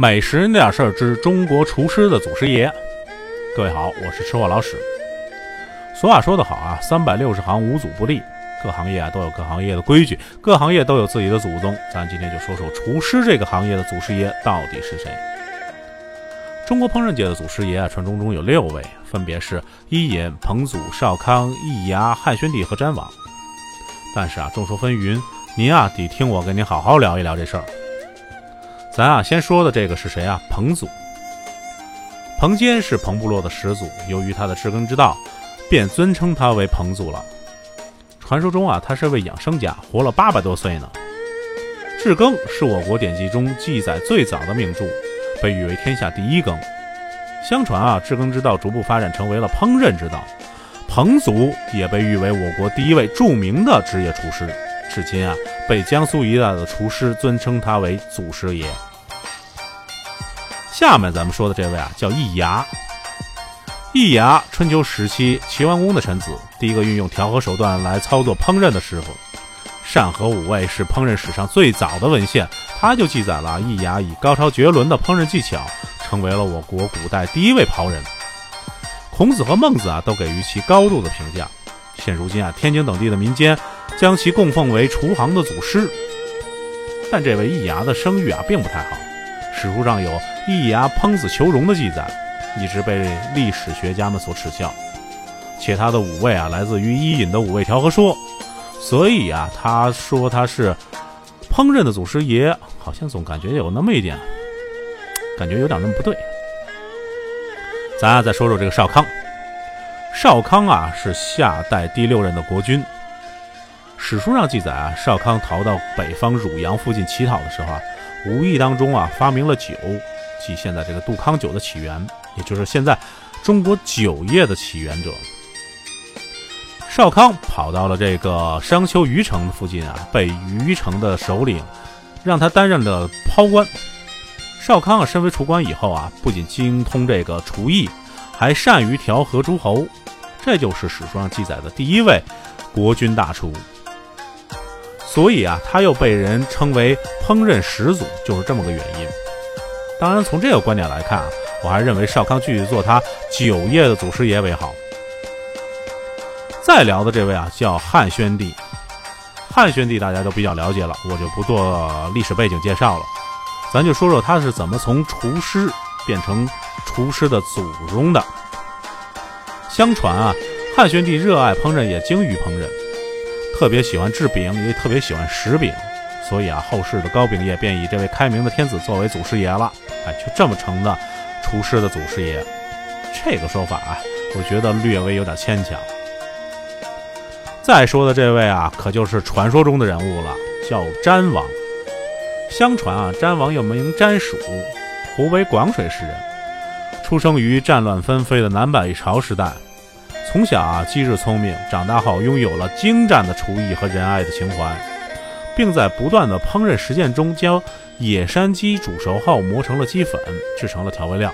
美食那点事儿之中国厨师的祖师爷。各位好，我是吃货老史。俗话说得好啊，三百六十行，无祖不立。各行业啊都有各行业的规矩，各行业都有自己的祖宗。咱今天就说说厨师这个行业的祖师爷到底是谁？中国烹饪界的祖师爷啊，传说中有六位，分别是伊尹、彭祖、少康、易牙、汉宣帝和詹王。但是啊，众说纷纭，您啊得听我跟您好好聊一聊这事儿。咱啊先说的这个是谁啊？彭祖。彭坚是彭部落的始祖，由于他的治耕之道，便尊称他为彭祖了。传说中啊，他是位养生家，活了八百多岁呢。治耕是我国典籍中记载最早的名著，被誉为天下第一耕。相传啊，治耕之道逐步发展成为了烹饪之道。彭祖也被誉为我国第一位著名的职业厨师，至今啊，被江苏一带的厨师尊称他为祖师爷。下面咱们说的这位啊，叫易牙。易牙，春秋时期齐桓公的臣子，第一个运用调和手段来操作烹饪的师傅。《善和五味》是烹饪史上最早的文献，它就记载了易牙以高超绝伦的烹饪技巧，成为了我国古代第一位袍人。孔子和孟子啊，都给予其高度的评价。现如今啊，天津等地的民间将其供奉为厨行的祖师。但这位易牙的声誉啊，并不太好。史书上有易牙烹子求荣的记载，一直被历史学家们所耻笑。且他的五味啊，来自于伊尹的五味调和说，所以啊，他说他是烹饪的祖师爷，好像总感觉有那么一点，感觉有点那么不对。咱啊再说说这个少康。少康啊是夏代第六任的国君。史书上记载啊，少康逃到北方汝阳附近乞讨的时候啊。无意当中啊，发明了酒，即现在这个杜康酒的起源，也就是现在中国酒业的起源者。少康跑到了这个商丘虞城附近啊，被虞城的首领让他担任了抛官。少康啊，身为厨官以后啊，不仅精通这个厨艺，还善于调和诸侯，这就是史书上记载的第一位国君大厨。所以啊，他又被人称为烹饪始祖，就是这么个原因。当然，从这个观点来看啊，我还认为少康继续做他酒业的祖师爷为好。再聊的这位啊，叫汉宣帝。汉宣帝大家都比较了解了，我就不做历史背景介绍了。咱就说说他是怎么从厨师变成厨师的祖宗的。相传啊，汉宣帝热爱烹饪，也精于烹饪。特别喜欢制饼，也特别喜欢食饼，所以啊，后世的糕饼业便以这位开明的天子作为祖师爷了。哎，就这么成的厨师的祖师爷，这个说法啊，我觉得略微有点牵强。再说的这位啊，可就是传说中的人物了，叫詹王。相传啊，詹王又名詹蜀，湖北广水市人，出生于战乱纷飞的南北朝时代。从小啊，机智聪明，长大后拥有了精湛的厨艺和仁爱的情怀，并在不断的烹饪实践中，将野山鸡煮熟后磨成了鸡粉，制成了调味料，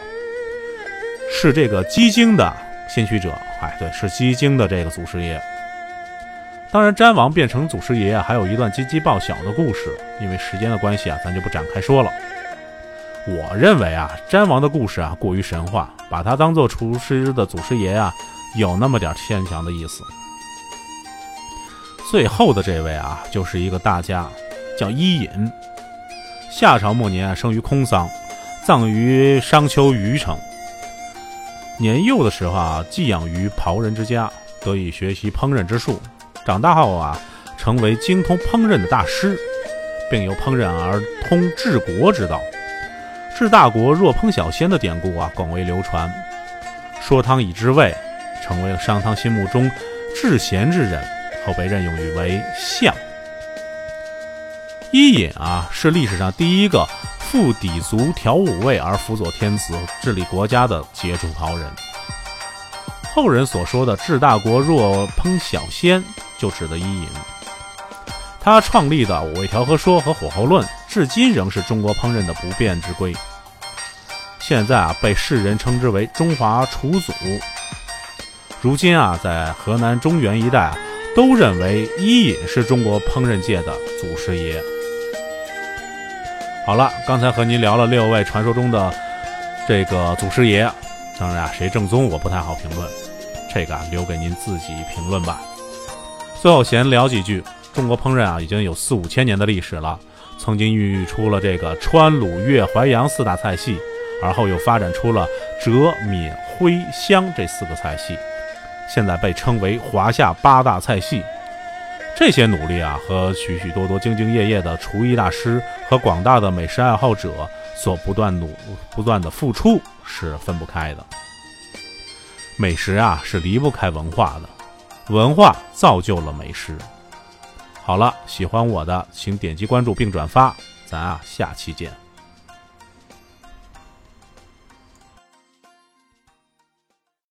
是这个鸡精的先驱者。哎，对，是鸡精的这个祖师爷。当然，詹王变成祖师爷，还有一段鸡鸡报晓的故事。因为时间的关系啊，咱就不展开说了。我认为啊，詹王的故事啊过于神话，把他当做厨师的祖师爷啊。有那么点牵强的意思。最后的这位啊，就是一个大家，叫伊尹。夏朝末年生于空桑，葬于商丘虞城。年幼的时候啊，寄养于袍人之家，得以学习烹饪之术。长大后啊，成为精通烹饪的大师，并由烹饪而通治国之道。治大国若烹小鲜的典故啊，广为流传。说汤以知味。成为了商汤心目中至贤之人，后被任用于为相。伊尹啊，是历史上第一个赴氐族调五味而辅佐天子治理国家的杰出袍人。后人所说的“治大国若烹小鲜”，就指的伊尹。他创立的五味调和说和火候论，至今仍是中国烹饪的不变之规。现在啊，被世人称之为中华厨祖。如今啊，在河南中原一带啊，都认为伊尹是中国烹饪界的祖师爷。好了，刚才和您聊了六位传说中的这个祖师爷，当然啊，谁正宗我不太好评论，这个啊留给您自己评论吧。最后闲聊几句，中国烹饪啊已经有四五千年的历史了，曾经孕育出了这个川鲁粤淮扬四大菜系，而后又发展出了浙闽徽湘这四个菜系，现在被称为华夏八大菜系。这些努力啊，和许许多多兢兢业业的厨艺大师和广大的美食爱好者所不断努、不断的付出是分不开的。美食啊，是离不开文化的，文化造就了美食。好了，喜欢我的请点击关注并转发，咱啊下期见。